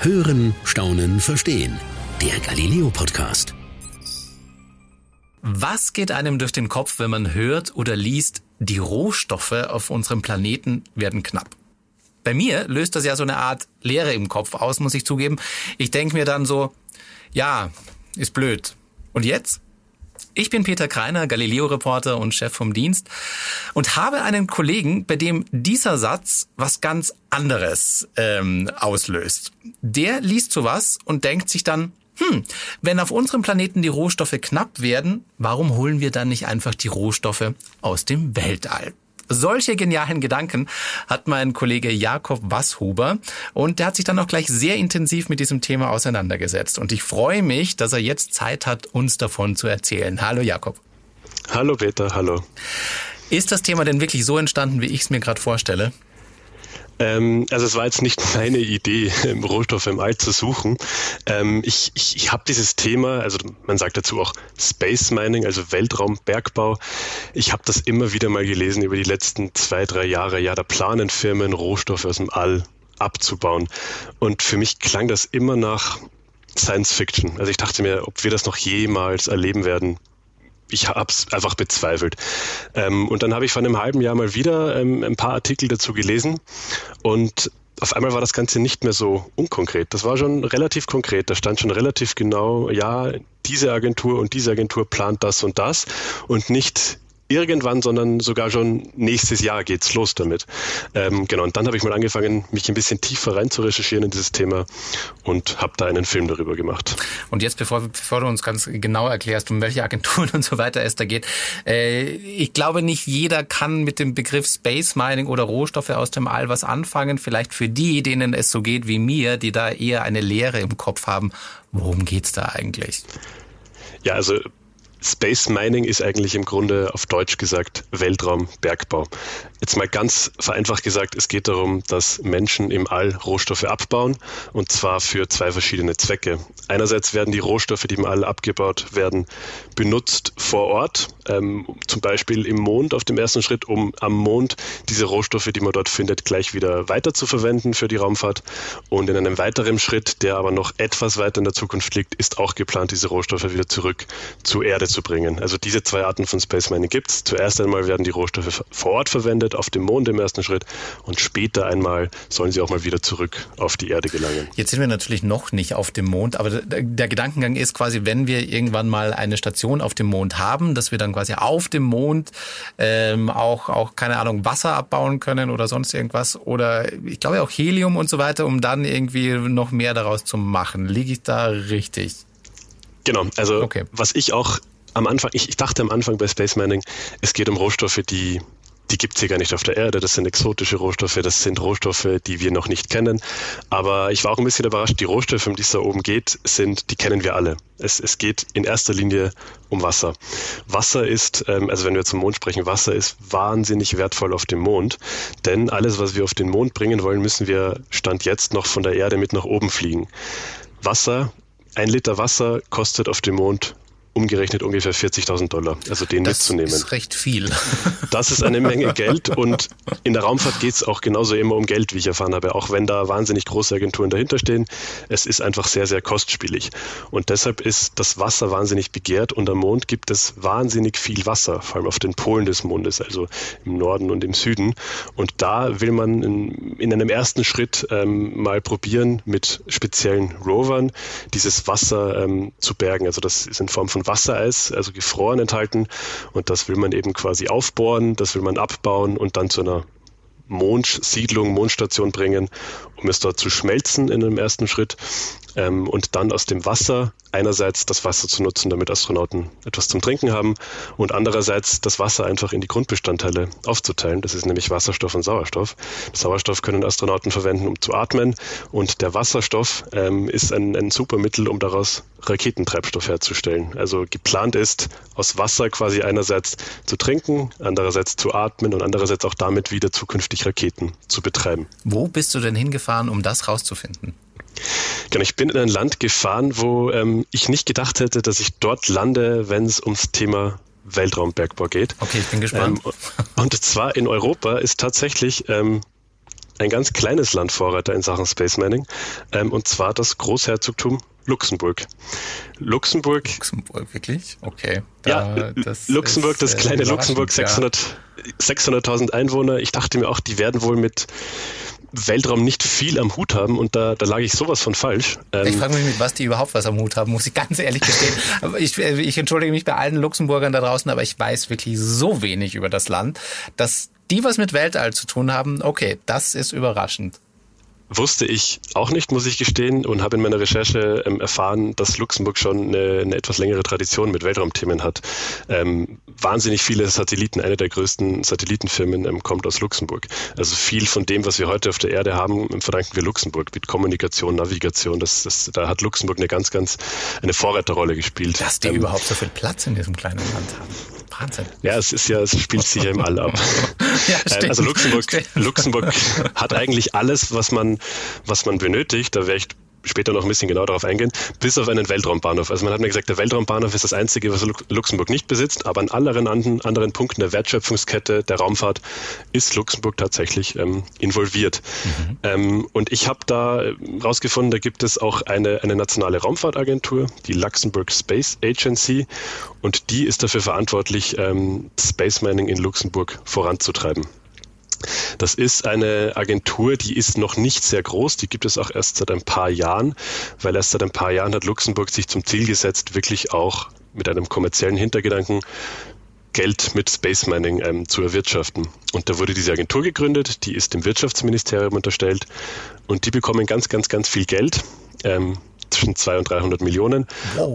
Hören, Staunen, Verstehen. Der Galileo Podcast. Was geht einem durch den Kopf, wenn man hört oder liest, die Rohstoffe auf unserem Planeten werden knapp? Bei mir löst das ja so eine Art Leere im Kopf aus, muss ich zugeben. Ich denke mir dann so, ja, ist blöd. Und jetzt? Ich bin Peter Kreiner, Galileo-Reporter und Chef vom Dienst und habe einen Kollegen, bei dem dieser Satz was ganz anderes ähm, auslöst. Der liest sowas und denkt sich dann, hm, wenn auf unserem Planeten die Rohstoffe knapp werden, warum holen wir dann nicht einfach die Rohstoffe aus dem Weltall? Solche genialen Gedanken hat mein Kollege Jakob Wasshuber und der hat sich dann auch gleich sehr intensiv mit diesem Thema auseinandergesetzt. Und ich freue mich, dass er jetzt Zeit hat, uns davon zu erzählen. Hallo Jakob. Hallo Peter, hallo. Ist das Thema denn wirklich so entstanden, wie ich es mir gerade vorstelle? Ähm, also es war jetzt nicht meine Idee, Rohstoffe im All zu suchen. Ähm, ich ich, ich habe dieses Thema, also man sagt dazu auch Space Mining, also Weltraumbergbau. Ich habe das immer wieder mal gelesen über die letzten zwei, drei Jahre. Ja, da planen Firmen, Rohstoffe aus dem All abzubauen. Und für mich klang das immer nach Science Fiction. Also ich dachte mir, ob wir das noch jemals erleben werden, ich habe es einfach bezweifelt. Ähm, und dann habe ich vor einem halben Jahr mal wieder ähm, ein paar Artikel dazu gelesen und auf einmal war das Ganze nicht mehr so unkonkret. Das war schon relativ konkret. Da stand schon relativ genau, ja, diese Agentur und diese Agentur plant das und das und nicht irgendwann, sondern sogar schon nächstes Jahr geht's los damit. Ähm, genau, und dann habe ich mal angefangen, mich ein bisschen tiefer rein zu recherchieren in dieses Thema und habe da einen Film darüber gemacht. Und jetzt, bevor, bevor du uns ganz genau erklärst, um welche Agenturen und so weiter es da geht, äh, ich glaube, nicht jeder kann mit dem Begriff Space Mining oder Rohstoffe aus dem All was anfangen. Vielleicht für die, denen es so geht wie mir, die da eher eine Leere im Kopf haben. Worum geht's da eigentlich? Ja, also Space Mining ist eigentlich im Grunde auf Deutsch gesagt Weltraumbergbau. Jetzt mal ganz vereinfacht gesagt, es geht darum, dass Menschen im All Rohstoffe abbauen und zwar für zwei verschiedene Zwecke. Einerseits werden die Rohstoffe, die im All abgebaut werden, benutzt vor Ort, ähm, zum Beispiel im Mond auf dem ersten Schritt, um am Mond diese Rohstoffe, die man dort findet, gleich wieder weiter zu verwenden für die Raumfahrt. Und in einem weiteren Schritt, der aber noch etwas weiter in der Zukunft liegt, ist auch geplant, diese Rohstoffe wieder zurück zur Erde zu bringen. Also diese zwei Arten von Space Mining gibt es. Zuerst einmal werden die Rohstoffe vor Ort verwendet, auf dem Mond im ersten Schritt, und später einmal sollen sie auch mal wieder zurück auf die Erde gelangen. Jetzt sind wir natürlich noch nicht auf dem Mond, aber der, der Gedankengang ist quasi, wenn wir irgendwann mal eine Station auf dem Mond haben, dass wir dann quasi auf dem Mond ähm, auch, auch, keine Ahnung, Wasser abbauen können oder sonst irgendwas oder ich glaube auch Helium und so weiter, um dann irgendwie noch mehr daraus zu machen. Liege ich da richtig? Genau, also okay. was ich auch am Anfang, ich, ich dachte am Anfang bei Space Mining, es geht um Rohstoffe, die die gibt es hier gar nicht auf der Erde. Das sind exotische Rohstoffe, das sind Rohstoffe, die wir noch nicht kennen. Aber ich war auch ein bisschen überrascht, die Rohstoffe, um die es da oben geht, sind, die kennen wir alle. Es, es geht in erster Linie um Wasser. Wasser ist, ähm, also wenn wir zum Mond sprechen, Wasser ist wahnsinnig wertvoll auf dem Mond. Denn alles, was wir auf den Mond bringen wollen, müssen wir Stand jetzt noch von der Erde mit nach oben fliegen. Wasser, ein Liter Wasser kostet auf dem Mond umgerechnet ungefähr 40.000 Dollar, also den das mitzunehmen. Das ist recht viel. Das ist eine Menge Geld und in der Raumfahrt geht es auch genauso immer um Geld, wie ich erfahren habe, auch wenn da wahnsinnig große Agenturen dahinter stehen. Es ist einfach sehr, sehr kostspielig und deshalb ist das Wasser wahnsinnig begehrt und am Mond gibt es wahnsinnig viel Wasser, vor allem auf den Polen des Mondes, also im Norden und im Süden und da will man in, in einem ersten Schritt ähm, mal probieren, mit speziellen Rovern dieses Wasser ähm, zu bergen. Also das ist in Form von Wassereis, also gefroren enthalten. Und das will man eben quasi aufbohren, das will man abbauen und dann zu einer Mondsiedlung, Mondstation bringen, um es dort zu schmelzen in einem ersten Schritt ähm, und dann aus dem Wasser einerseits das Wasser zu nutzen, damit Astronauten etwas zum Trinken haben und andererseits das Wasser einfach in die Grundbestandteile aufzuteilen. Das ist nämlich Wasserstoff und Sauerstoff. Sauerstoff können Astronauten verwenden, um zu atmen und der Wasserstoff ähm, ist ein, ein super Mittel, um daraus Raketentreibstoff herzustellen. Also geplant ist, aus Wasser quasi einerseits zu trinken, andererseits zu atmen und andererseits auch damit wieder zukünftig Raketen zu betreiben. Wo bist du denn hingefahren, um das rauszufinden? Genau, ich bin in ein Land gefahren, wo ähm, ich nicht gedacht hätte, dass ich dort lande, wenn es ums Thema Weltraumbergbau geht. Okay, ich bin gespannt. Ähm, und zwar in Europa ist tatsächlich ähm, ein ganz kleines Land Vorreiter in Sachen Space Manning, ähm, und zwar das Großherzogtum Luxemburg. Luxemburg. Luxemburg, wirklich? Okay. Da, ja, das Luxemburg, das äh, kleine Luxemburg, 600, ja. 600.000 Einwohner. Ich dachte mir auch, die werden wohl mit Weltraum nicht viel am Hut haben und da, da lag ich sowas von falsch. Ähm, ich frage mich, mit was die überhaupt was am Hut haben, muss ich ganz ehrlich gestehen. ich, ich entschuldige mich bei allen Luxemburgern da draußen, aber ich weiß wirklich so wenig über das Land, dass die was mit Weltall zu tun haben, okay, das ist überraschend. Wusste ich auch nicht, muss ich gestehen, und habe in meiner Recherche ähm, erfahren, dass Luxemburg schon eine, eine, etwas längere Tradition mit Weltraumthemen hat. Ähm, wahnsinnig viele Satelliten, eine der größten Satellitenfirmen ähm, kommt aus Luxemburg. Also viel von dem, was wir heute auf der Erde haben, verdanken wir Luxemburg mit Kommunikation, Navigation. Das, das, da hat Luxemburg eine ganz, ganz eine Vorreiterrolle gespielt. Dass die ähm, überhaupt so viel Platz in diesem kleinen Land haben. Wahnsinn. Ja, es ist ja, es spielt sich ja im All ab. ja, ähm, also Luxemburg, Luxemburg hat eigentlich alles, was man, was man benötigt. Da wäre ich später noch ein bisschen genau darauf eingehen, bis auf einen Weltraumbahnhof. Also man hat mir gesagt, der Weltraumbahnhof ist das einzige, was Luxemburg nicht besitzt, aber an anderen anderen Punkten der Wertschöpfungskette der Raumfahrt ist Luxemburg tatsächlich ähm, involviert. Mhm. Ähm, und ich habe da rausgefunden, da gibt es auch eine, eine nationale Raumfahrtagentur, die Luxembourg Space Agency, und die ist dafür verantwortlich, ähm, Space Mining in Luxemburg voranzutreiben. Das ist eine Agentur, die ist noch nicht sehr groß. Die gibt es auch erst seit ein paar Jahren, weil erst seit ein paar Jahren hat Luxemburg sich zum Ziel gesetzt, wirklich auch mit einem kommerziellen Hintergedanken Geld mit Space Mining ähm, zu erwirtschaften. Und da wurde diese Agentur gegründet, die ist dem Wirtschaftsministerium unterstellt und die bekommen ganz, ganz, ganz viel Geld. Ähm, zwischen 200 und 300 Millionen,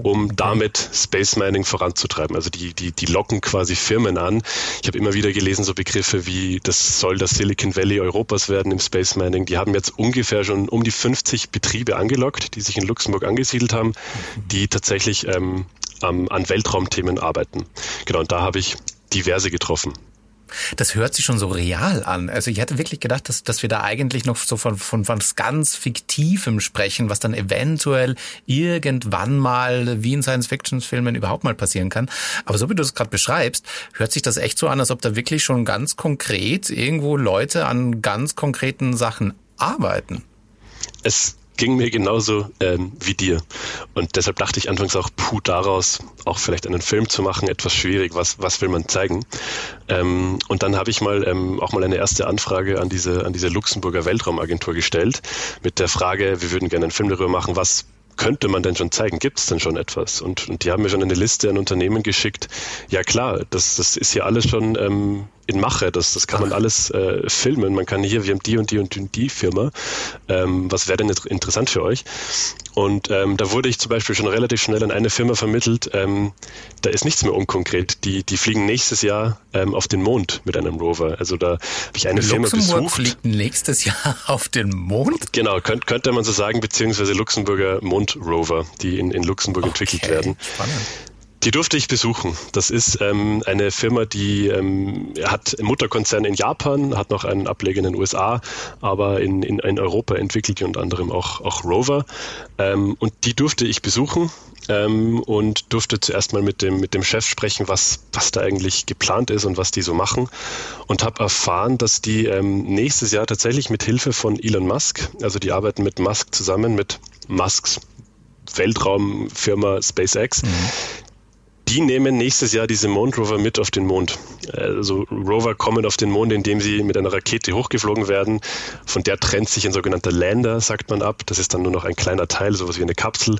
um damit Space Mining voranzutreiben. Also die, die, die locken quasi Firmen an. Ich habe immer wieder gelesen, so Begriffe wie, das soll das Silicon Valley Europas werden im Space Mining. Die haben jetzt ungefähr schon um die 50 Betriebe angelockt, die sich in Luxemburg angesiedelt haben, die tatsächlich ähm, an Weltraumthemen arbeiten. Genau, und da habe ich diverse getroffen. Das hört sich schon so real an. Also ich hätte wirklich gedacht, dass, dass wir da eigentlich noch so von, von, von was ganz Fiktivem sprechen, was dann eventuell irgendwann mal wie in Science-Fiction-Filmen überhaupt mal passieren kann. Aber so wie du es gerade beschreibst, hört sich das echt so an, als ob da wirklich schon ganz konkret irgendwo Leute an ganz konkreten Sachen arbeiten. Es ging mir genauso ähm, wie dir. Und deshalb dachte ich anfangs auch, puh, daraus auch vielleicht einen Film zu machen, etwas schwierig. Was, was will man zeigen? Ähm, und dann habe ich mal ähm, auch mal eine erste Anfrage an diese, an diese Luxemburger Weltraumagentur gestellt mit der Frage, wir würden gerne einen Film darüber machen, was könnte man denn schon zeigen? Gibt es denn schon etwas? Und, und die haben mir schon eine Liste an Unternehmen geschickt. Ja klar, das, das ist hier alles schon ähm, in Mache. Das, das kann man alles äh, filmen. Man kann hier, wir haben die und die und die, und die Firma. Ähm, was wäre denn interessant für euch? Und ähm, da wurde ich zum Beispiel schon relativ schnell an eine Firma vermittelt. Ähm, da ist nichts mehr unkonkret. Die, die fliegen nächstes Jahr ähm, auf den Mond mit einem Rover. Also da habe ich eine Luxemburg Firma besucht. fliegt nächstes Jahr auf den Mond? Genau, könnt, könnte man so sagen, beziehungsweise Luxemburger Mondrover, die in, in Luxemburg okay, entwickelt werden. Spannend. Die durfte ich besuchen. Das ist ähm, eine Firma, die ähm, hat Mutterkonzern in Japan, hat noch einen Ableger in den USA, aber in, in, in Europa entwickelt die unter anderem auch, auch Rover. Ähm, und die durfte ich besuchen ähm, und durfte zuerst mal mit dem, mit dem Chef sprechen, was, was da eigentlich geplant ist und was die so machen. Und habe erfahren, dass die ähm, nächstes Jahr tatsächlich mit Hilfe von Elon Musk, also die arbeiten mit Musk zusammen, mit Musks Weltraumfirma SpaceX, mhm die nehmen nächstes Jahr diese Mondrover mit auf den Mond. Also Rover kommen auf den Mond, indem sie mit einer Rakete hochgeflogen werden. Von der trennt sich ein sogenannter Lander, sagt man ab. Das ist dann nur noch ein kleiner Teil, sowas wie eine Kapsel.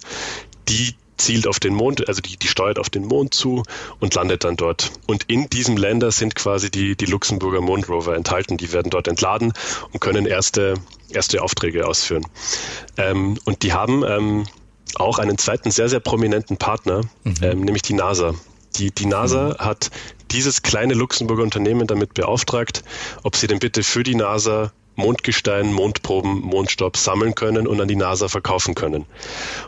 Die zielt auf den Mond, also die, die steuert auf den Mond zu und landet dann dort. Und in diesem Lander sind quasi die, die Luxemburger Mondrover enthalten. Die werden dort entladen und können erste, erste Aufträge ausführen. Ähm, und die haben ähm, auch einen zweiten sehr, sehr prominenten Partner, mhm. ähm, nämlich die NASA. Die, die NASA mhm. hat dieses kleine Luxemburger Unternehmen damit beauftragt, ob sie denn bitte für die NASA Mondgestein, Mondproben, Mondstaub sammeln können und an die NASA verkaufen können.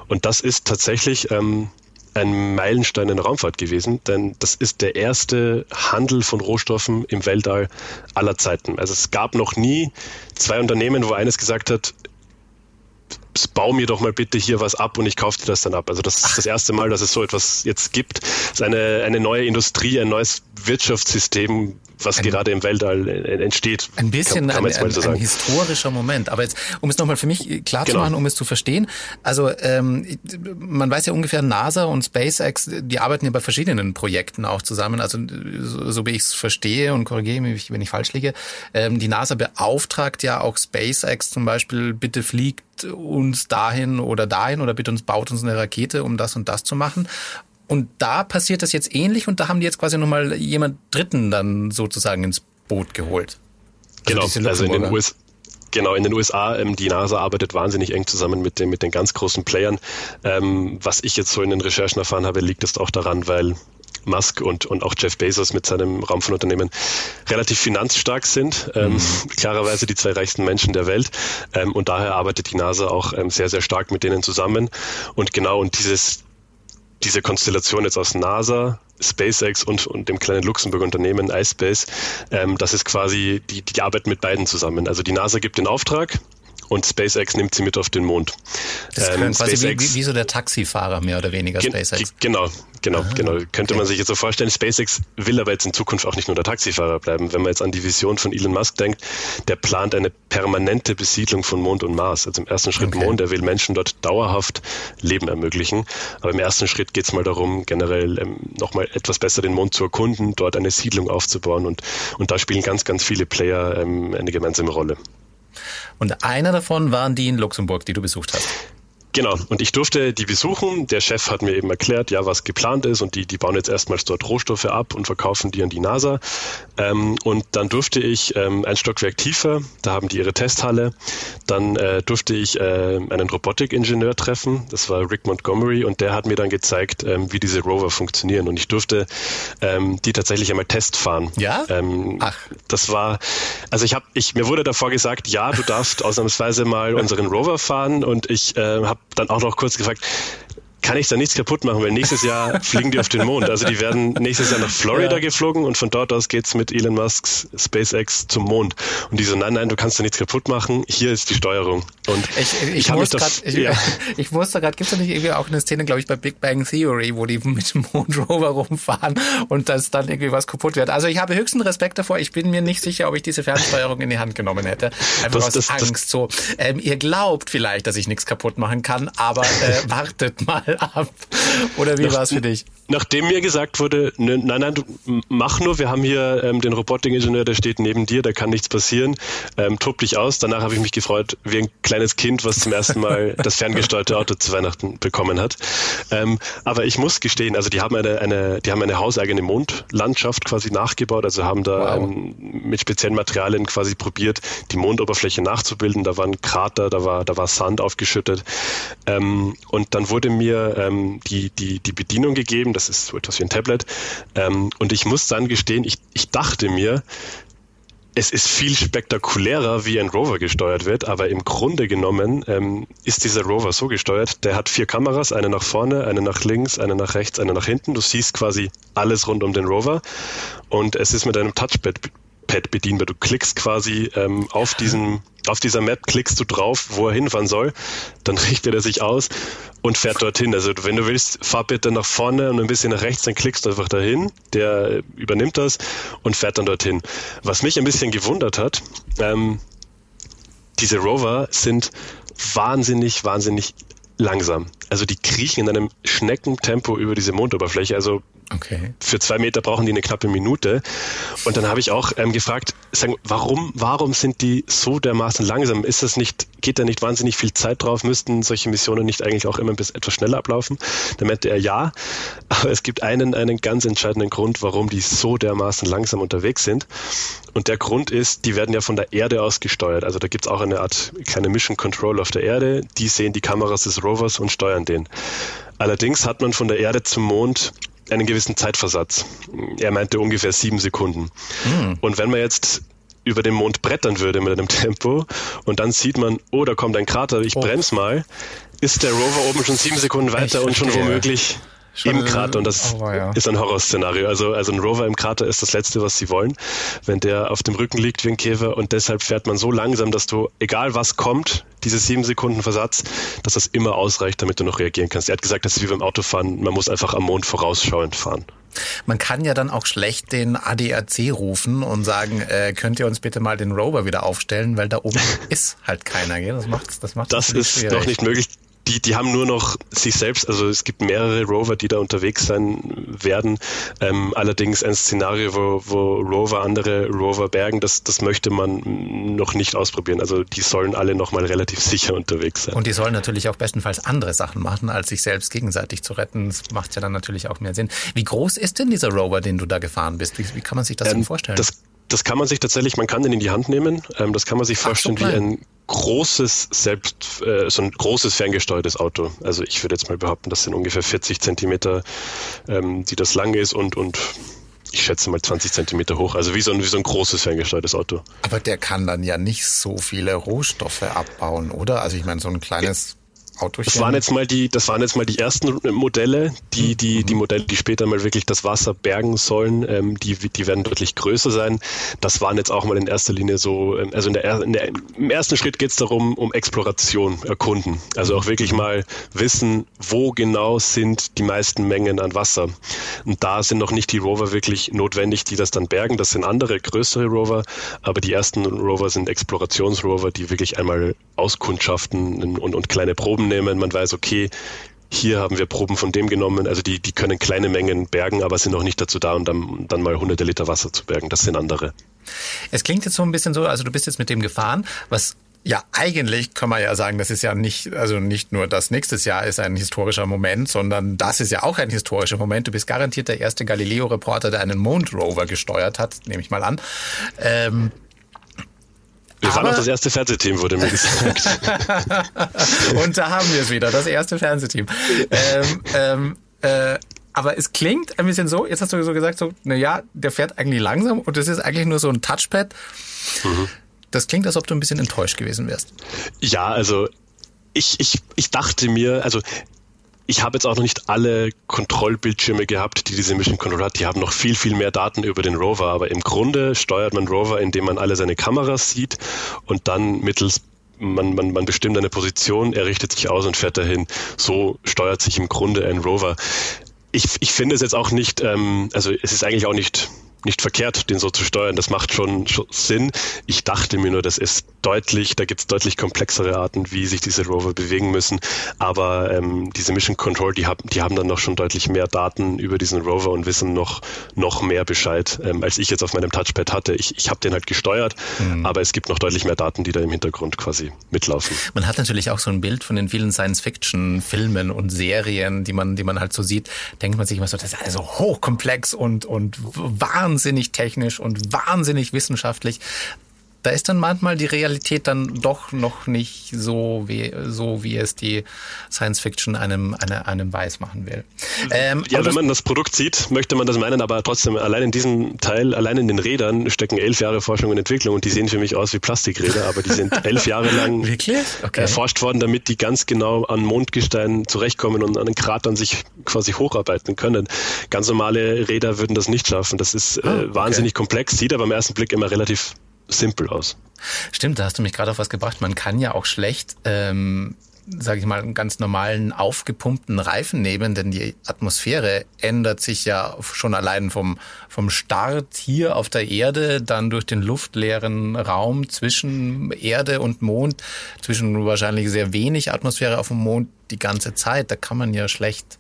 Und das ist tatsächlich ähm, ein Meilenstein in der Raumfahrt gewesen, denn das ist der erste Handel von Rohstoffen im Weltall aller Zeiten. Also es gab noch nie zwei Unternehmen, wo eines gesagt hat, bau mir doch mal bitte hier was ab und ich kaufe dir das dann ab. Also das ist das erste Mal, dass es so etwas jetzt gibt. Es ist eine, eine neue Industrie, ein neues Wirtschaftssystem, was ein, gerade im Weltall entsteht. Ein bisschen kann, kann ein, ein, ein, historischer Moment. Aber jetzt, um es nochmal für mich klar genau. zu machen, um es zu verstehen. Also ähm, man weiß ja ungefähr, NASA und SpaceX, die arbeiten ja bei verschiedenen Projekten auch zusammen. Also so, so wie ich es verstehe und korrigiere mich, wenn ich falsch liege. Ähm, die NASA beauftragt ja auch SpaceX zum Beispiel, bitte fliegt uns dahin oder dahin oder bitte uns baut uns eine Rakete, um das und das zu machen. Und da passiert das jetzt ähnlich und da haben die jetzt quasi nochmal jemand Dritten dann sozusagen ins Boot geholt. Also genau, also in den USA. Genau, in den USA, ähm, die NASA arbeitet wahnsinnig eng zusammen mit den, mit den ganz großen Playern. Ähm, was ich jetzt so in den Recherchen erfahren habe, liegt es auch daran, weil Musk und, und auch Jeff Bezos mit seinem Raumfahrtunternehmen relativ finanzstark sind. Ähm, mhm. Klarerweise die zwei reichsten Menschen der Welt. Ähm, und daher arbeitet die NASA auch ähm, sehr, sehr stark mit denen zusammen. Und genau, und dieses, diese Konstellation jetzt aus NASA, SpaceX und, und dem kleinen Luxemburger Unternehmen iSpace, ähm, das ist quasi, die, die arbeiten mit beiden zusammen. Also die NASA gibt den Auftrag, und SpaceX nimmt sie mit auf den Mond. Das ist ähm, quasi SpaceX, wie, wie, so der Taxifahrer mehr oder weniger SpaceX. Genau, genau, Aha, genau. Könnte okay. man sich jetzt so vorstellen. SpaceX will aber jetzt in Zukunft auch nicht nur der Taxifahrer bleiben. Wenn man jetzt an die Vision von Elon Musk denkt, der plant eine permanente Besiedlung von Mond und Mars. Also im ersten Schritt okay. Mond, er will Menschen dort dauerhaft Leben ermöglichen. Aber im ersten Schritt geht es mal darum, generell ähm, nochmal etwas besser den Mond zu erkunden, dort eine Siedlung aufzubauen und, und da spielen ganz, ganz viele Player ähm, eine gemeinsame Rolle. Und einer davon waren die in Luxemburg, die du besucht hast. Genau, und ich durfte die besuchen. Der Chef hat mir eben erklärt, ja, was geplant ist und die, die bauen jetzt erstmals dort Rohstoffe ab und verkaufen die an die NASA. Ähm, und dann durfte ich ähm, ein Stockwerk tiefer, da haben die ihre Testhalle. Dann äh, durfte ich äh, einen Robotikingenieur treffen, das war Rick Montgomery, und der hat mir dann gezeigt, ähm, wie diese Rover funktionieren. Und ich durfte ähm, die tatsächlich einmal testfahren. Ja? Ähm, Ach. Das war, also ich habe, ich, mir wurde davor gesagt, ja, du darfst ausnahmsweise mal unseren Rover fahren und ich äh, habe dann auch noch kurz gefragt, kann ich da nichts kaputt machen, weil nächstes Jahr fliegen die auf den Mond. Also die werden nächstes Jahr nach Florida ja. geflogen und von dort aus geht's mit Elon Musks SpaceX zum Mond. Und die so, nein, nein, du kannst da nichts kaputt machen, hier ist die Steuerung. Und ich, ich, ich, muss grad, ich, ja. ich wusste gerade, gibt es da nicht irgendwie auch eine Szene, glaube ich, bei Big Bang Theory, wo die mit dem Mondrover rumfahren und dass dann irgendwie was kaputt wird. Also ich habe höchsten Respekt davor. Ich bin mir nicht sicher, ob ich diese Fernsteuerung in die Hand genommen hätte. Einfach das, aus das, Angst. Das, so, ähm, ihr glaubt vielleicht, dass ich nichts kaputt machen kann, aber äh, wartet mal ab. Oder wie war es für dich? Nachdem mir gesagt wurde, ne, nein, nein, du mach nur, wir haben hier ähm, den Robotikingenieur, der steht neben dir, da kann nichts passieren, ähm, tob dich aus. Danach habe ich mich gefreut, wie ein kleines Kind, was zum ersten Mal das ferngesteuerte Auto zu Weihnachten bekommen hat. Ähm, aber ich muss gestehen, also die haben eine, eine, die haben eine hauseigene Mondlandschaft quasi nachgebaut, also haben da wow. ähm, mit speziellen Materialien quasi probiert, die Mondoberfläche nachzubilden. Da waren Krater, da war, da war Sand aufgeschüttet. Ähm, und dann wurde mir ähm, die, die, die Bedienung gegeben, das ist so etwas wie ein Tablet. Ähm, und ich muss dann gestehen, ich, ich dachte mir, es ist viel spektakulärer, wie ein Rover gesteuert wird, aber im Grunde genommen ähm, ist dieser Rover so gesteuert, der hat vier Kameras, eine nach vorne, eine nach links, eine nach rechts, eine nach hinten. Du siehst quasi alles rund um den Rover und es ist mit einem Touchpad Pad bedienbar. Du klickst quasi ähm, auf diesen, auf dieser Map klickst du drauf, wo er hinfahren soll, dann richtet er sich aus und fährt dorthin. Also wenn du willst, fahr bitte nach vorne und ein bisschen nach rechts, dann klickst du einfach dahin. Der übernimmt das und fährt dann dorthin. Was mich ein bisschen gewundert hat, ähm, diese Rover sind wahnsinnig, wahnsinnig langsam. Also die kriechen in einem Schneckentempo über diese Mondoberfläche. Also Okay. Für zwei Meter brauchen die eine knappe Minute. Und dann habe ich auch ähm, gefragt, sagen, warum, warum sind die so dermaßen langsam? Ist das nicht, geht da nicht wahnsinnig viel Zeit drauf? Müssten solche Missionen nicht eigentlich auch immer bisschen etwas schneller ablaufen? Da meinte er ja. Aber es gibt einen, einen ganz entscheidenden Grund, warum die so dermaßen langsam unterwegs sind. Und der Grund ist, die werden ja von der Erde aus gesteuert. Also da gibt es auch eine Art kleine Mission Control auf der Erde. Die sehen die Kameras des Rovers und steuern den. Allerdings hat man von der Erde zum Mond einen gewissen Zeitversatz. Er meinte ungefähr sieben Sekunden. Mhm. Und wenn man jetzt über den Mond brettern würde mit einem Tempo und dann sieht man, oh, da kommt ein Krater, ich oh. bremse mal, ist der Rover oben schon sieben Sekunden weiter und schon womöglich Schon Im Krater und das oh, ja. ist ein Horrorszenario. Also, also ein Rover im Krater ist das Letzte, was sie wollen, wenn der auf dem Rücken liegt wie ein Käfer und deshalb fährt man so langsam, dass du, egal was kommt, diese sieben Sekunden Versatz, dass das immer ausreicht, damit du noch reagieren kannst. Er hat gesagt, das ist wie beim Autofahren, man muss einfach am Mond vorausschauend fahren. Man kann ja dann auch schlecht den ADAC rufen und sagen, äh, könnt ihr uns bitte mal den Rover wieder aufstellen, weil da oben ist halt keiner. Gell? Das macht das macht Das ist schwierig. noch nicht möglich die, die haben nur noch sich selbst, also es gibt mehrere Rover, die da unterwegs sein werden. Ähm, allerdings ein Szenario, wo, wo Rover andere Rover bergen, das, das möchte man noch nicht ausprobieren. Also die sollen alle nochmal relativ sicher unterwegs sein. Und die sollen natürlich auch bestenfalls andere Sachen machen, als sich selbst gegenseitig zu retten. Das macht ja dann natürlich auch mehr Sinn. Wie groß ist denn dieser Rover, den du da gefahren bist? Wie, wie kann man sich das ähm, denn vorstellen? Das das kann man sich tatsächlich, man kann den in die Hand nehmen. Ähm, das kann man sich vorstellen so wie ein großes, selbst äh, so ein großes ferngesteuertes Auto. Also ich würde jetzt mal behaupten, das sind ungefähr 40 Zentimeter, ähm, die das lang ist und und ich schätze mal 20 Zentimeter hoch, also wie so, ein, wie so ein großes ferngesteuertes Auto. Aber der kann dann ja nicht so viele Rohstoffe abbauen, oder? Also ich meine, so ein kleines Autochen. Das waren jetzt mal die, das waren jetzt mal die ersten Modelle, die, die, die Modelle, die später mal wirklich das Wasser bergen sollen, ähm, die, die werden deutlich größer sein. Das waren jetzt auch mal in erster Linie so, ähm, also in der, in der, im ersten Schritt geht es darum, um Exploration, erkunden. Also auch wirklich mal wissen, wo genau sind die meisten Mengen an Wasser. Und da sind noch nicht die Rover wirklich notwendig, die das dann bergen. Das sind andere, größere Rover, aber die ersten Rover sind Explorationsrover, die wirklich einmal auskundschaften und, und kleine Proben nehmen. Man weiß, okay, hier haben wir Proben von dem genommen. Also die, die können kleine Mengen bergen, aber sind noch nicht dazu da, um dann, dann mal hunderte Liter Wasser zu bergen. Das sind andere. Es klingt jetzt so ein bisschen so, also du bist jetzt mit dem gefahren, was ja, eigentlich kann man ja sagen, das ist ja nicht, also nicht nur das nächstes Jahr ist ein historischer Moment, sondern das ist ja auch ein historischer Moment. Du bist garantiert der erste Galileo-Reporter, der einen Mondrover gesteuert hat, nehme ich mal an. Ähm, wir waren auch das erste Fernsehteam, wurde mir gesagt. und da haben wir es wieder, das erste Fernsehteam. Ähm, ähm, äh, aber es klingt ein bisschen so, jetzt hast du so gesagt, so, na ja, der fährt eigentlich langsam und das ist eigentlich nur so ein Touchpad. Mhm. Das klingt, als ob du ein bisschen enttäuscht gewesen wärst. Ja, also ich, ich, ich dachte mir, also ich habe jetzt auch noch nicht alle Kontrollbildschirme gehabt, die diese Mission Control hat. Die haben noch viel, viel mehr Daten über den Rover. Aber im Grunde steuert man Rover, indem man alle seine Kameras sieht und dann mittels man, man, man bestimmt eine Position, er richtet sich aus und fährt dahin. So steuert sich im Grunde ein Rover. Ich, ich finde es jetzt auch nicht, ähm, also es ist eigentlich auch nicht nicht verkehrt, den so zu steuern. Das macht schon, schon Sinn. Ich dachte mir nur, das ist deutlich, da gibt es deutlich komplexere Arten, wie sich diese Rover bewegen müssen. Aber ähm, diese Mission Control, die haben, die haben dann noch schon deutlich mehr Daten über diesen Rover und wissen noch, noch mehr Bescheid, ähm, als ich jetzt auf meinem Touchpad hatte. Ich, ich habe den halt gesteuert, mhm. aber es gibt noch deutlich mehr Daten, die da im Hintergrund quasi mitlaufen. Man hat natürlich auch so ein Bild von den vielen Science-Fiction-Filmen und Serien, die man, die man halt so sieht, denkt man sich immer so, das ist alles so hochkomplex und, und wahnsinnig wahnsinnig technisch und wahnsinnig wissenschaftlich da ist dann manchmal die Realität dann doch noch nicht so wie, so wie es die Science Fiction einem, einem, einem weiß machen will. Ähm, ja, wenn man das Produkt sieht, möchte man das meinen, aber trotzdem, allein in diesem Teil, allein in den Rädern stecken elf Jahre Forschung und Entwicklung und die sehen für mich aus wie Plastikräder, aber die sind elf Jahre lang? Okay. erforscht worden, damit die ganz genau an Mondgestein zurechtkommen und an den Kratern sich quasi hocharbeiten können. Ganz normale Räder würden das nicht schaffen. Das ist äh, ah, okay. wahnsinnig komplex, sieht aber am ersten Blick immer relativ simpel aus. Stimmt, da hast du mich gerade auf was gebracht. Man kann ja auch schlecht, ähm, sage ich mal, einen ganz normalen aufgepumpten Reifen nehmen, denn die Atmosphäre ändert sich ja schon allein vom, vom Start hier auf der Erde, dann durch den luftleeren Raum zwischen Erde und Mond, zwischen wahrscheinlich sehr wenig Atmosphäre auf dem Mond die ganze Zeit. Da kann man ja schlecht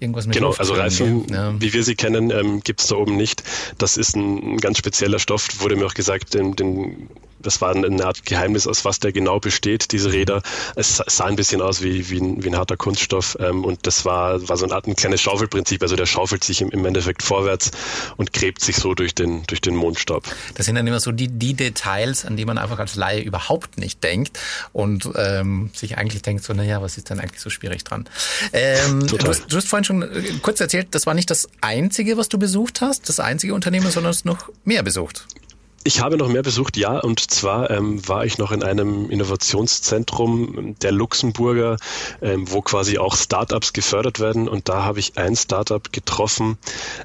irgendwas mit Genau, Luft also Reifen, ja. wie wir sie kennen, ähm, gibt es da oben nicht. Das ist ein ganz spezieller Stoff, wurde mir auch gesagt, den, den das war eine Art Geheimnis, aus was der genau besteht, diese Räder. Es sah ein bisschen aus wie, wie, ein, wie ein harter Kunststoff ähm, und das war, war so eine Art ein kleines Schaufelprinzip. Also der schaufelt sich im, im Endeffekt vorwärts und gräbt sich so durch den, durch den Mondstaub. Das sind dann immer so die, die Details, an die man einfach als Laie überhaupt nicht denkt und ähm, sich eigentlich denkt so, naja, was ist denn eigentlich so schwierig dran? Ähm, du, hast, du hast vorhin schon äh, kurz erzählt, das war nicht das einzige, was du besucht hast, das einzige Unternehmen, sondern du hast noch mehr besucht. Ich habe noch mehr besucht, ja, und zwar ähm, war ich noch in einem Innovationszentrum der Luxemburger, ähm, wo quasi auch Startups gefördert werden. Und da habe ich ein Startup getroffen,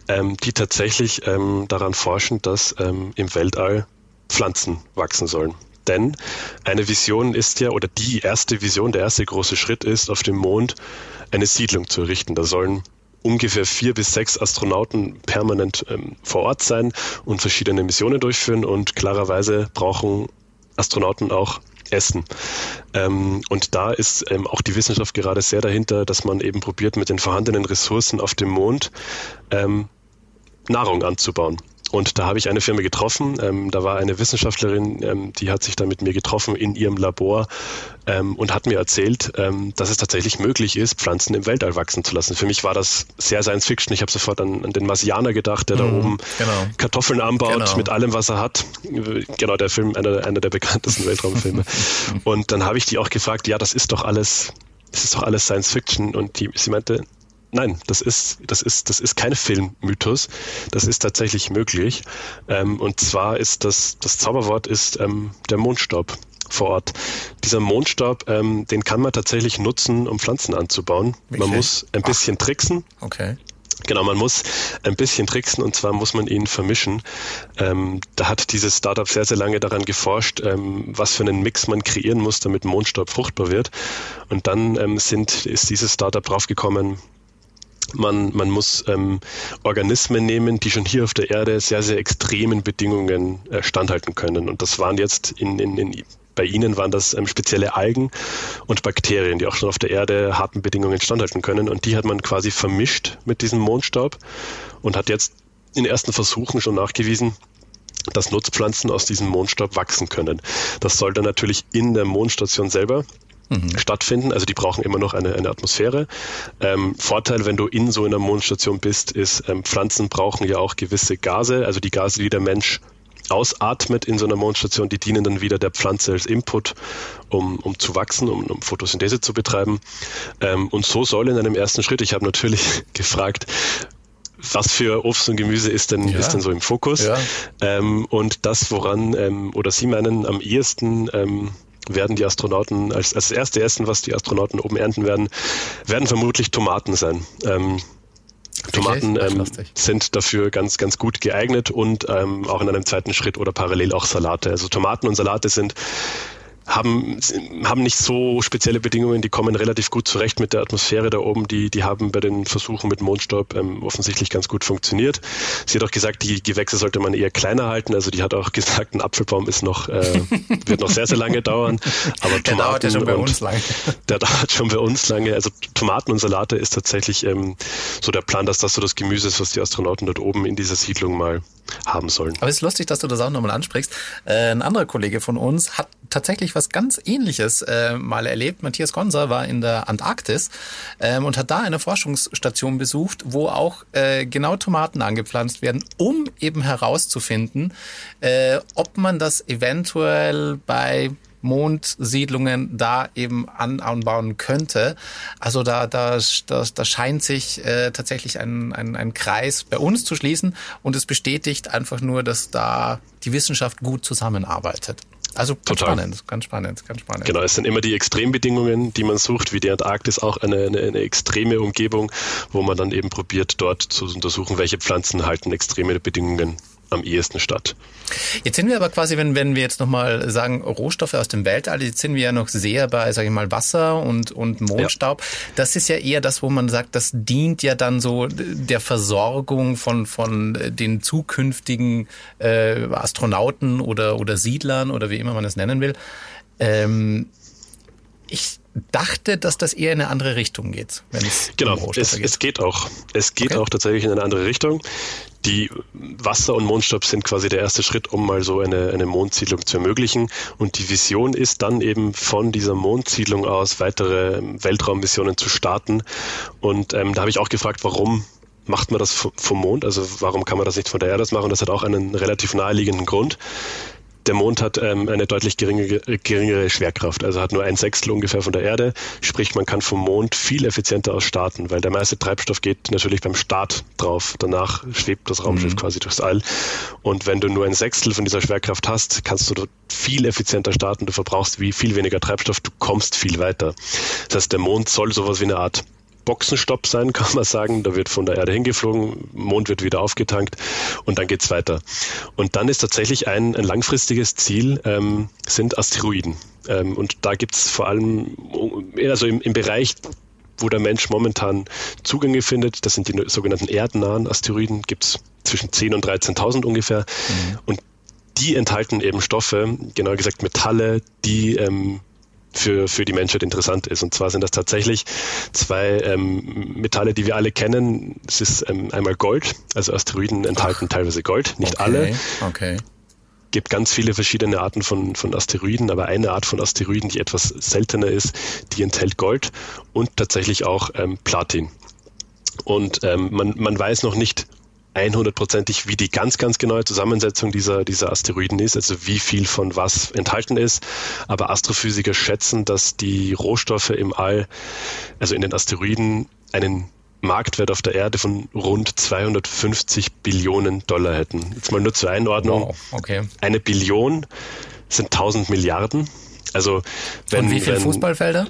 ähm, die tatsächlich ähm, daran forschen, dass ähm, im Weltall Pflanzen wachsen sollen. Denn eine Vision ist ja, oder die erste Vision, der erste große Schritt ist, auf dem Mond eine Siedlung zu errichten. Da sollen ungefähr vier bis sechs Astronauten permanent ähm, vor Ort sein und verschiedene Missionen durchführen und klarerweise brauchen Astronauten auch Essen. Ähm, und da ist ähm, auch die Wissenschaft gerade sehr dahinter, dass man eben probiert, mit den vorhandenen Ressourcen auf dem Mond ähm, Nahrung anzubauen. Und da habe ich eine Firma getroffen. Ähm, da war eine Wissenschaftlerin, ähm, die hat sich da mit mir getroffen in ihrem Labor ähm, und hat mir erzählt, ähm, dass es tatsächlich möglich ist, Pflanzen im Weltall wachsen zu lassen. Für mich war das sehr Science Fiction. Ich habe sofort an, an, den Marsianer gedacht, der mhm, da oben genau. Kartoffeln anbaut genau. mit allem, was er hat. Genau, der Film, einer, einer der bekanntesten Weltraumfilme. und dann habe ich die auch gefragt, ja, das ist doch alles, das ist doch alles Science Fiction. Und die, sie meinte, Nein, das ist, das ist, das ist kein Filmmythos. Das ist tatsächlich möglich. Ähm, und zwar ist das, das Zauberwort ist ähm, der Mondstaub vor Ort. Dieser Mondstaub, ähm, den kann man tatsächlich nutzen, um Pflanzen anzubauen. Wirklich? Man muss ein bisschen Ach. tricksen. Okay. Genau, man muss ein bisschen tricksen und zwar muss man ihn vermischen. Ähm, da hat dieses Startup sehr, sehr lange daran geforscht, ähm, was für einen Mix man kreieren muss, damit Mondstaub fruchtbar wird. Und dann ähm, sind, ist dieses Startup draufgekommen, man, man muss ähm, Organismen nehmen, die schon hier auf der Erde sehr, sehr extremen Bedingungen äh, standhalten können. Und das waren jetzt in, in, in bei Ihnen waren das ähm, spezielle Algen und Bakterien, die auch schon auf der Erde harten Bedingungen standhalten können. Und die hat man quasi vermischt mit diesem Mondstaub und hat jetzt in ersten Versuchen schon nachgewiesen, dass Nutzpflanzen aus diesem Mondstaub wachsen können. Das soll dann natürlich in der Mondstation selber mhm. stattfinden. Also die brauchen immer noch eine, eine Atmosphäre. Ähm, Vorteil, wenn du in so einer Mondstation bist, ist, ähm, Pflanzen brauchen ja auch gewisse Gase, also die Gase, die der Mensch ausatmet in so einer Mondstation, die dienen dann wieder der Pflanze als Input, um, um zu wachsen, um, um Photosynthese zu betreiben. Ähm, und so soll in einem ersten Schritt, ich habe natürlich gefragt, was für Obst und Gemüse ist denn, ja. ist denn so im Fokus? Ja. Ähm, und das, woran, ähm, oder Sie meinen, am ehesten ähm, werden die Astronauten, als, als das erste Essen, was die Astronauten oben ernten werden, werden vermutlich Tomaten sein. Ähm, Tomaten ähm, sind dafür ganz, ganz gut geeignet und ähm, auch in einem zweiten Schritt oder parallel auch Salate. Also Tomaten und Salate sind haben, haben nicht so spezielle Bedingungen, die kommen relativ gut zurecht mit der Atmosphäre da oben. Die, die haben bei den Versuchen mit Mondstaub ähm, offensichtlich ganz gut funktioniert. Sie hat auch gesagt, die Gewächse sollte man eher kleiner halten. Also die hat auch gesagt, ein Apfelbaum ist noch, äh, wird noch sehr, sehr lange dauern. Aber der dauert ja schon bei uns lange. Der dauert schon bei uns lange. Also Tomaten und Salate ist tatsächlich ähm, so der Plan, dass das so das Gemüse ist, was die Astronauten dort oben in dieser Siedlung mal haben sollen. Aber es ist lustig, dass du das auch nochmal ansprichst. Äh, ein anderer Kollege von uns hat tatsächlich was ganz Ähnliches äh, mal erlebt. Matthias Gonser war in der Antarktis ähm, und hat da eine Forschungsstation besucht, wo auch äh, genau Tomaten angepflanzt werden, um eben herauszufinden, äh, ob man das eventuell bei Mondsiedlungen da eben anbauen könnte. Also da, da, da, da scheint sich äh, tatsächlich ein, ein, ein Kreis bei uns zu schließen und es bestätigt einfach nur, dass da die Wissenschaft gut zusammenarbeitet. Also ganz Total. spannend, ganz spannend, ganz spannend. Genau, es sind immer die Extrembedingungen, die man sucht, wie die Antarktis auch eine, eine, eine extreme Umgebung, wo man dann eben probiert, dort zu untersuchen, welche Pflanzen halten extreme Bedingungen am ehesten statt. Jetzt sind wir aber quasi, wenn, wenn wir jetzt nochmal sagen, Rohstoffe aus dem Weltall, jetzt sind wir ja noch sehr bei, sage ich mal, Wasser und, und Mondstaub. Ja. Das ist ja eher das, wo man sagt, das dient ja dann so der Versorgung von, von den zukünftigen äh, Astronauten oder, oder Siedlern oder wie immer man es nennen will. Ähm, ich dachte, dass das eher in eine andere Richtung geht. Wenn es genau, um es, geht. es geht auch. Es geht okay. auch tatsächlich in eine andere Richtung. Die Wasser und Mondstaub sind quasi der erste Schritt, um mal so eine, eine Mondsiedlung zu ermöglichen. Und die Vision ist dann eben von dieser Mondsiedlung aus weitere Weltraummissionen zu starten. Und ähm, da habe ich auch gefragt, warum macht man das vom Mond? Also warum kann man das nicht von der Erde machen? Das hat auch einen relativ naheliegenden Grund. Der Mond hat ähm, eine deutlich geringere, geringere Schwerkraft, also hat nur ein Sechstel ungefähr von der Erde. Sprich, man kann vom Mond viel effizienter aus starten, weil der meiste Treibstoff geht natürlich beim Start drauf. Danach schwebt das Raumschiff mhm. quasi durchs All. Und wenn du nur ein Sechstel von dieser Schwerkraft hast, kannst du viel effizienter starten. Du verbrauchst wie viel weniger Treibstoff, du kommst viel weiter. Das heißt, der Mond soll sowas wie eine Art Boxenstopp sein, kann man sagen. Da wird von der Erde hingeflogen, Mond wird wieder aufgetankt und dann geht's weiter. Und dann ist tatsächlich ein, ein langfristiges Ziel, ähm, sind Asteroiden. Ähm, und da gibt's vor allem, also im, im Bereich wo der Mensch momentan Zugänge findet. Das sind die sogenannten erdnahen Asteroiden, gibt's zwischen 10.000 und 13.000 ungefähr. Mhm. Und die enthalten eben Stoffe, genauer gesagt Metalle, die ähm, für, für die Menschheit interessant ist. Und zwar sind das tatsächlich zwei ähm, Metalle, die wir alle kennen. Es ist ähm, einmal Gold, also Asteroiden enthalten Ach. teilweise Gold, nicht okay. alle. Okay gibt ganz viele verschiedene Arten von, von Asteroiden, aber eine Art von Asteroiden, die etwas seltener ist, die enthält Gold und tatsächlich auch ähm, Platin. Und ähm, man, man weiß noch nicht 100%ig, wie die ganz, ganz genaue Zusammensetzung dieser, dieser Asteroiden ist, also wie viel von was enthalten ist. Aber Astrophysiker schätzen, dass die Rohstoffe im All, also in den Asteroiden, einen Marktwert auf der Erde von rund 250 Billionen Dollar hätten. Jetzt mal nur zur Einordnung. Wow, okay. Eine Billion sind 1000 Milliarden. Also wenn, Und wie viele wenn, Fußballfelder?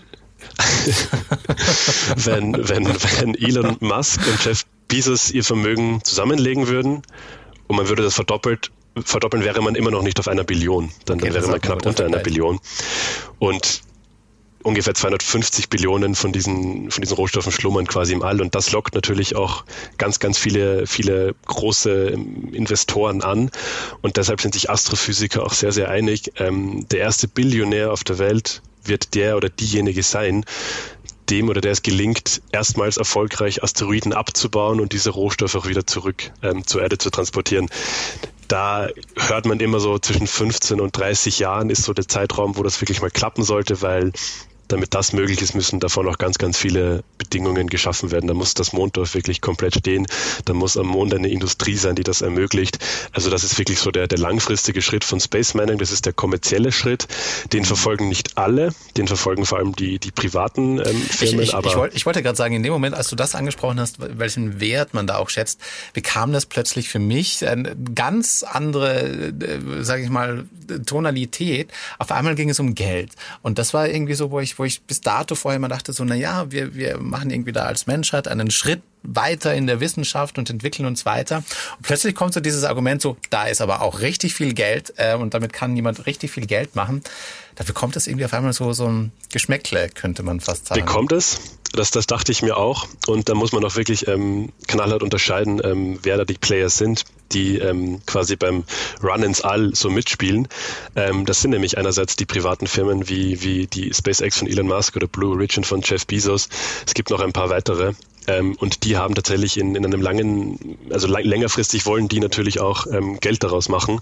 wenn, wenn, wenn Elon Musk und Jeff Bezos ihr Vermögen zusammenlegen würden und man würde das verdoppelt, verdoppeln, wäre man immer noch nicht auf einer Billion. Dann, okay, dann wäre man knapp unter einer Billion. Und ungefähr 250 Billionen von diesen, von diesen Rohstoffen schlummern quasi im All. Und das lockt natürlich auch ganz, ganz viele, viele große Investoren an. Und deshalb sind sich Astrophysiker auch sehr, sehr einig. Ähm, der erste Billionär auf der Welt wird der oder diejenige sein, dem oder der es gelingt, erstmals erfolgreich Asteroiden abzubauen und diese Rohstoffe auch wieder zurück ähm, zur Erde zu transportieren. Da hört man immer so zwischen 15 und 30 Jahren ist so der Zeitraum, wo das wirklich mal klappen sollte, weil damit das möglich ist, müssen davon noch ganz, ganz viele Bedingungen geschaffen werden. Da muss das Monddorf wirklich komplett stehen. Da muss am Mond eine Industrie sein, die das ermöglicht. Also das ist wirklich so der, der langfristige Schritt von Space Mining. Das ist der kommerzielle Schritt. Den verfolgen nicht alle. Den verfolgen vor allem die, die privaten ähm, Firmen. Ich, ich, aber ich, wollte, ich wollte gerade sagen, in dem Moment, als du das angesprochen hast, welchen Wert man da auch schätzt, bekam das plötzlich für mich eine ganz andere, äh, sage ich mal, Tonalität. Auf einmal ging es um Geld. Und das war irgendwie so, wo ich, wo ich bis dato vorher immer dachte, so, na ja, wir, wir machen irgendwie da als Menschheit einen Schritt weiter in der Wissenschaft und entwickeln uns weiter. Und plötzlich kommt so dieses Argument so, da ist aber auch richtig viel Geld äh, und damit kann jemand richtig viel Geld machen. Da bekommt es irgendwie auf einmal so, so ein Geschmäckle, könnte man fast sagen. Bekommt es? Das, das dachte ich mir auch. Und da muss man auch wirklich ähm, knallhart unterscheiden, ähm, wer da die Players sind die ähm, quasi beim Run ins All so mitspielen. Ähm, das sind nämlich einerseits die privaten Firmen wie, wie die SpaceX von Elon Musk oder Blue Origin von Jeff Bezos. Es gibt noch ein paar weitere. Ähm, und die haben tatsächlich in, in einem langen, also längerfristig wollen die natürlich auch ähm, Geld daraus machen.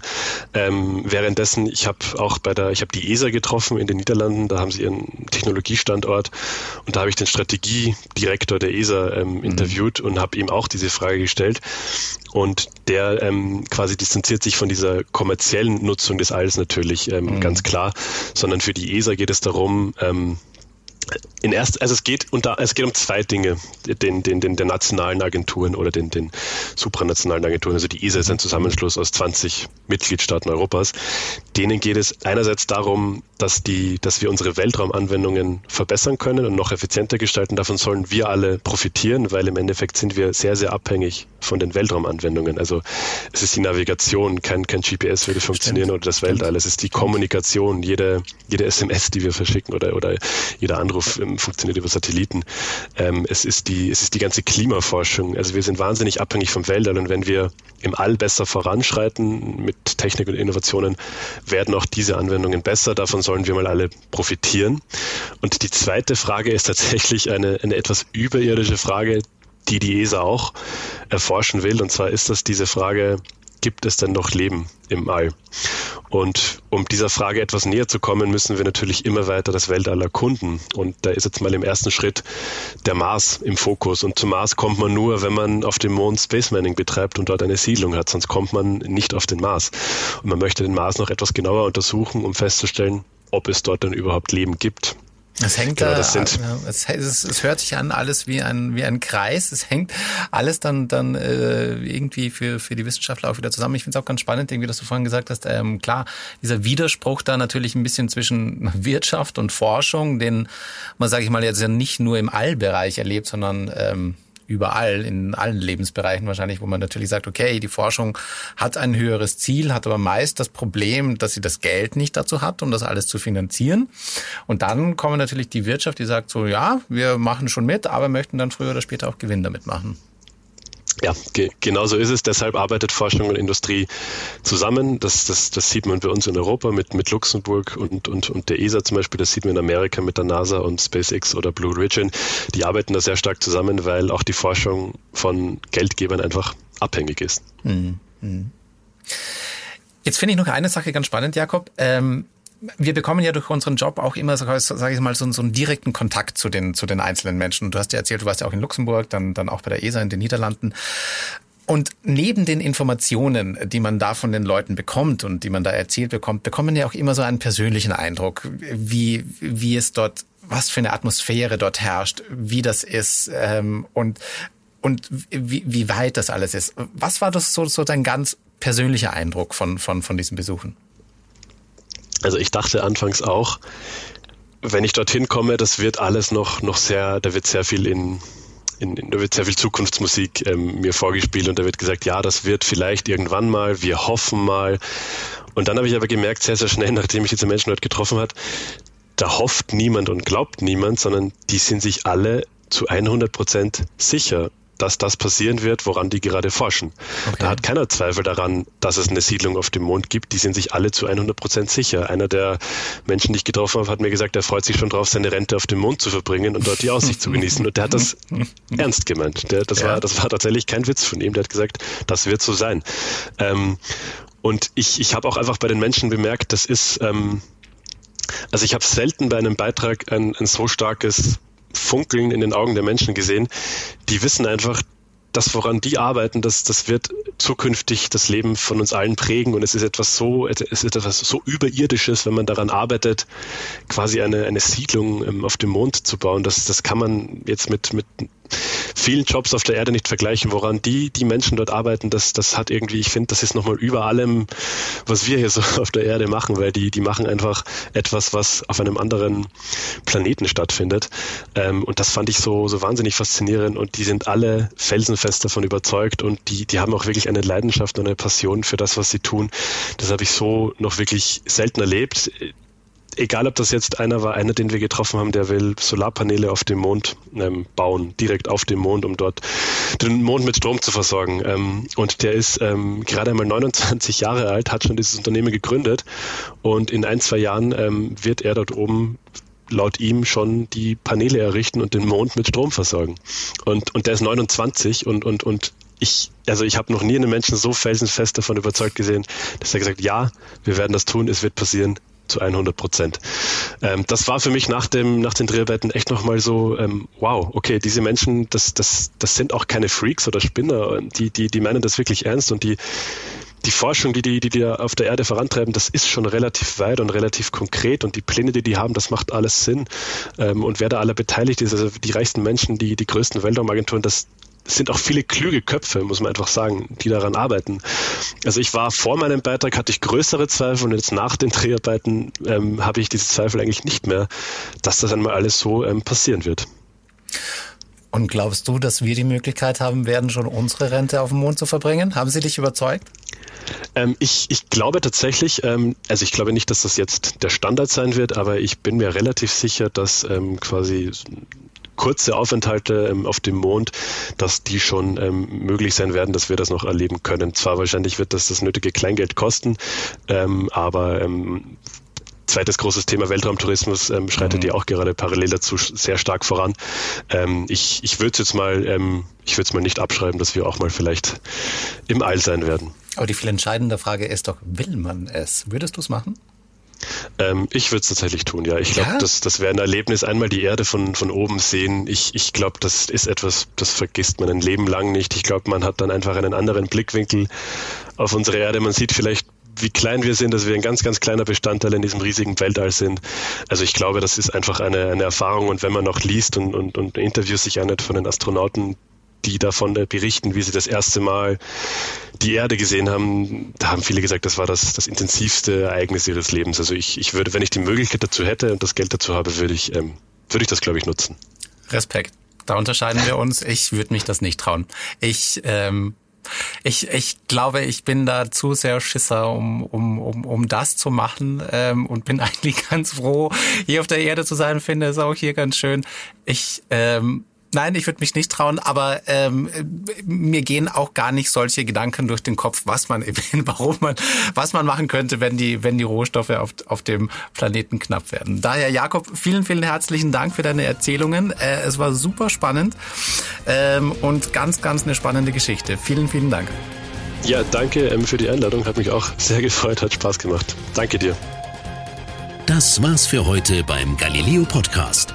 Ähm, währenddessen, ich habe auch bei der, ich habe die ESA getroffen in den Niederlanden, da haben sie ihren Technologiestandort und da habe ich den Strategiedirektor der ESA ähm, mhm. interviewt und habe ihm auch diese Frage gestellt. Und der ähm, quasi distanziert sich von dieser kommerziellen Nutzung des Alls natürlich ähm, mhm. ganz klar, sondern für die ESA geht es darum, ähm, in erst, also es geht unter, es geht um zwei Dinge, den, den, den, den nationalen Agenturen oder den, den supranationalen Agenturen. Also die ESA ist ein Zusammenschluss aus 20 Mitgliedstaaten Europas. Denen geht es einerseits darum, dass die, dass wir unsere Weltraumanwendungen verbessern können und noch effizienter gestalten. Davon sollen wir alle profitieren, weil im Endeffekt sind wir sehr, sehr abhängig von den Weltraumanwendungen. Also es ist die Navigation, kein, kein GPS würde funktionieren Stimmt. oder das Weltall. Es ist die Kommunikation, jede, jede SMS, die wir verschicken oder, oder jeder Anruf ähm, funktioniert über Satelliten. Ähm, es ist die, es ist die ganze Klimaforschung. Also wir sind wahnsinnig abhängig vom Weltall und wenn wir im All besser voranschreiten mit Technik und Innovationen, werden auch diese Anwendungen besser. Davon sollen wir mal alle profitieren. Und die zweite Frage ist tatsächlich eine, eine etwas überirdische Frage, die die ESA auch erforschen will. Und zwar ist das diese Frage, gibt es denn noch Leben im All? Und um dieser Frage etwas näher zu kommen, müssen wir natürlich immer weiter das Weltall erkunden. Und da ist jetzt mal im ersten Schritt der Mars im Fokus. Und zum Mars kommt man nur, wenn man auf dem Mond Space Mining betreibt und dort eine Siedlung hat. Sonst kommt man nicht auf den Mars. Und man möchte den Mars noch etwas genauer untersuchen, um festzustellen, ob es dort denn überhaupt Leben gibt. Es hängt genau, da, sind es, es, es, hört sich an alles wie ein wie ein Kreis. Es hängt alles dann dann äh, irgendwie für für die Wissenschaftler auch wieder zusammen. Ich finde es auch ganz spannend, irgendwie, dass du vorhin gesagt hast. Ähm, klar, dieser Widerspruch da natürlich ein bisschen zwischen Wirtschaft und Forschung, den man sage ich mal jetzt ja nicht nur im Allbereich erlebt, sondern ähm, überall, in allen Lebensbereichen wahrscheinlich, wo man natürlich sagt, okay, die Forschung hat ein höheres Ziel, hat aber meist das Problem, dass sie das Geld nicht dazu hat, um das alles zu finanzieren. Und dann kommen natürlich die Wirtschaft, die sagt so, ja, wir machen schon mit, aber möchten dann früher oder später auch Gewinn damit machen. Ja, ge genau so ist es. Deshalb arbeitet Forschung und Industrie zusammen. Das, das, das sieht man bei uns in Europa mit, mit Luxemburg und, und, und der ESA zum Beispiel. Das sieht man in Amerika mit der NASA und SpaceX oder Blue Origin. Die arbeiten da sehr stark zusammen, weil auch die Forschung von Geldgebern einfach abhängig ist. Mhm. Jetzt finde ich noch eine Sache ganz spannend, Jakob. Ähm wir bekommen ja durch unseren Job auch immer, sage ich mal, so, so einen direkten Kontakt zu den, zu den einzelnen Menschen. Du hast ja erzählt, du warst ja auch in Luxemburg, dann, dann auch bei der ESA in den Niederlanden. Und neben den Informationen, die man da von den Leuten bekommt und die man da erzählt bekommt, man ja auch immer so einen persönlichen Eindruck, wie, wie es dort, was für eine Atmosphäre dort herrscht, wie das ist ähm, und, und wie, wie weit das alles ist. Was war das so, so dein ganz persönlicher Eindruck von, von, von diesen Besuchen? Also ich dachte anfangs auch, wenn ich dorthin komme, das wird alles noch, noch sehr, da wird sehr viel in, in, in, da wird sehr viel Zukunftsmusik ähm, mir vorgespielt und da wird gesagt, ja, das wird vielleicht irgendwann mal, wir hoffen mal. Und dann habe ich aber gemerkt, sehr, sehr schnell, nachdem ich diese Menschen dort getroffen hat, da hofft niemand und glaubt niemand, sondern die sind sich alle zu 100 Prozent sicher dass das passieren wird, woran die gerade forschen. Okay. Da hat keiner Zweifel daran, dass es eine Siedlung auf dem Mond gibt. Die sind sich alle zu 100 Prozent sicher. Einer der Menschen, die ich getroffen habe, hat mir gesagt, er freut sich schon drauf, seine Rente auf dem Mond zu verbringen und dort die Aussicht zu genießen. Und der hat das ernst gemeint. Der, das, ja. war, das war tatsächlich kein Witz von ihm. Der hat gesagt, das wird so sein. Ähm, und ich, ich habe auch einfach bei den Menschen bemerkt, das ist, ähm, also ich habe selten bei einem Beitrag ein, ein so starkes Funkeln in den Augen der Menschen gesehen. Die wissen einfach, das, woran die arbeiten, das, das wird zukünftig das Leben von uns allen prägen und es ist etwas so, es ist etwas so überirdisches, wenn man daran arbeitet, quasi eine, eine Siedlung ähm, auf dem Mond zu bauen. Das, das kann man jetzt mit, mit vielen Jobs auf der Erde nicht vergleichen. Woran die, die Menschen dort arbeiten, das, das hat irgendwie, ich finde, das ist nochmal über allem, was wir hier so auf der Erde machen, weil die, die machen einfach etwas, was auf einem anderen Planeten stattfindet. Ähm, und das fand ich so, so wahnsinnig faszinierend und die sind alle felsenfest davon überzeugt und die, die haben auch wirklich eine Leidenschaft und eine Passion für das, was sie tun. Das habe ich so noch wirklich selten erlebt egal ob das jetzt einer war, einer, den wir getroffen haben, der will Solarpaneele auf dem Mond ähm, bauen, direkt auf dem Mond, um dort den Mond mit Strom zu versorgen. Ähm, und der ist ähm, gerade einmal 29 Jahre alt, hat schon dieses Unternehmen gegründet und in ein, zwei Jahren ähm, wird er dort oben laut ihm schon die Paneele errichten und den Mond mit Strom versorgen. Und, und der ist 29 und, und, und ich, also ich habe noch nie einen Menschen so felsenfest davon überzeugt gesehen, dass er gesagt, ja, wir werden das tun, es wird passieren, zu 100 Prozent. Ähm, das war für mich nach dem nach den Dreharbeiten echt nochmal so, ähm, wow, okay, diese Menschen, das das das sind auch keine Freaks oder Spinner, die die die meinen das wirklich ernst und die die Forschung, die die, die die auf der Erde vorantreiben, das ist schon relativ weit und relativ konkret und die Pläne, die die haben, das macht alles Sinn. Ähm, und wer da alle beteiligt ist, also die reichsten Menschen, die, die größten Weltraumagenturen, das, sind auch viele klüge Köpfe, muss man einfach sagen, die daran arbeiten. Also ich war vor meinem Beitrag, hatte ich größere Zweifel und jetzt nach den Dreharbeiten ähm, habe ich diese Zweifel eigentlich nicht mehr, dass das einmal alles so ähm, passieren wird. Und glaubst du, dass wir die Möglichkeit haben werden, schon unsere Rente auf dem Mond zu verbringen? Haben sie dich überzeugt? Ähm, ich, ich glaube tatsächlich, ähm, also ich glaube nicht, dass das jetzt der Standard sein wird, aber ich bin mir relativ sicher, dass ähm, quasi kurze Aufenthalte ähm, auf dem Mond, dass die schon ähm, möglich sein werden, dass wir das noch erleben können. Zwar wahrscheinlich wird das das nötige Kleingeld kosten, ähm, aber zweites großes Thema Weltraumtourismus ähm, schreitet mhm. ja auch gerade parallel dazu sehr stark voran. Ähm, ich ich würde es jetzt mal, ähm, ich würde es mal nicht abschreiben, dass wir auch mal vielleicht im All sein werden. Aber die viel entscheidende Frage ist doch, will man es? Würdest du es machen? Ähm, ich würde es tatsächlich tun, ja. Ich glaube, ja? das, das wäre ein Erlebnis, einmal die Erde von, von oben sehen. Ich, ich glaube, das ist etwas, das vergisst man ein Leben lang nicht. Ich glaube, man hat dann einfach einen anderen Blickwinkel auf unsere Erde. Man sieht vielleicht, wie klein wir sind, dass wir ein ganz, ganz kleiner Bestandteil in diesem riesigen Weltall sind. Also ich glaube, das ist einfach eine, eine Erfahrung. Und wenn man noch liest und, und, und Interviews sich anhört von den Astronauten, die davon berichten, wie sie das erste Mal die Erde gesehen haben, da haben viele gesagt, das war das, das intensivste Ereignis ihres Lebens. Also ich, ich würde, wenn ich die Möglichkeit dazu hätte und das Geld dazu habe, würde ich, ähm, würde ich das, glaube ich, nutzen. Respekt. Da unterscheiden wir uns. Ich würde mich das nicht trauen. Ich ähm, ich, ich glaube, ich bin da zu sehr Schisser, um, um, um, um das zu machen ähm, und bin eigentlich ganz froh, hier auf der Erde zu sein. Finde es auch hier ganz schön. Ich ähm, Nein, ich würde mich nicht trauen, aber ähm, mir gehen auch gar nicht solche Gedanken durch den Kopf, was man, warum man, was man machen könnte, wenn die, wenn die Rohstoffe auf, auf dem Planeten knapp werden. Daher, Jakob, vielen, vielen herzlichen Dank für deine Erzählungen. Äh, es war super spannend ähm, und ganz, ganz eine spannende Geschichte. Vielen, vielen Dank. Ja, danke ähm, für die Einladung. Hat mich auch sehr gefreut, hat Spaß gemacht. Danke dir. Das war's für heute beim Galileo Podcast.